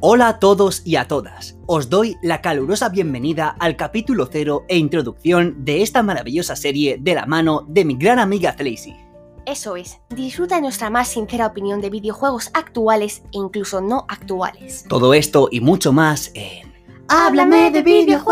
Hola a todos y a todas. Os doy la calurosa bienvenida al capítulo cero e introducción de esta maravillosa serie de la mano de mi gran amiga Tracy. Eso es, disfruta nuestra más sincera opinión de videojuegos actuales e incluso no actuales. Todo esto y mucho más en ¡Háblame de videojuegos!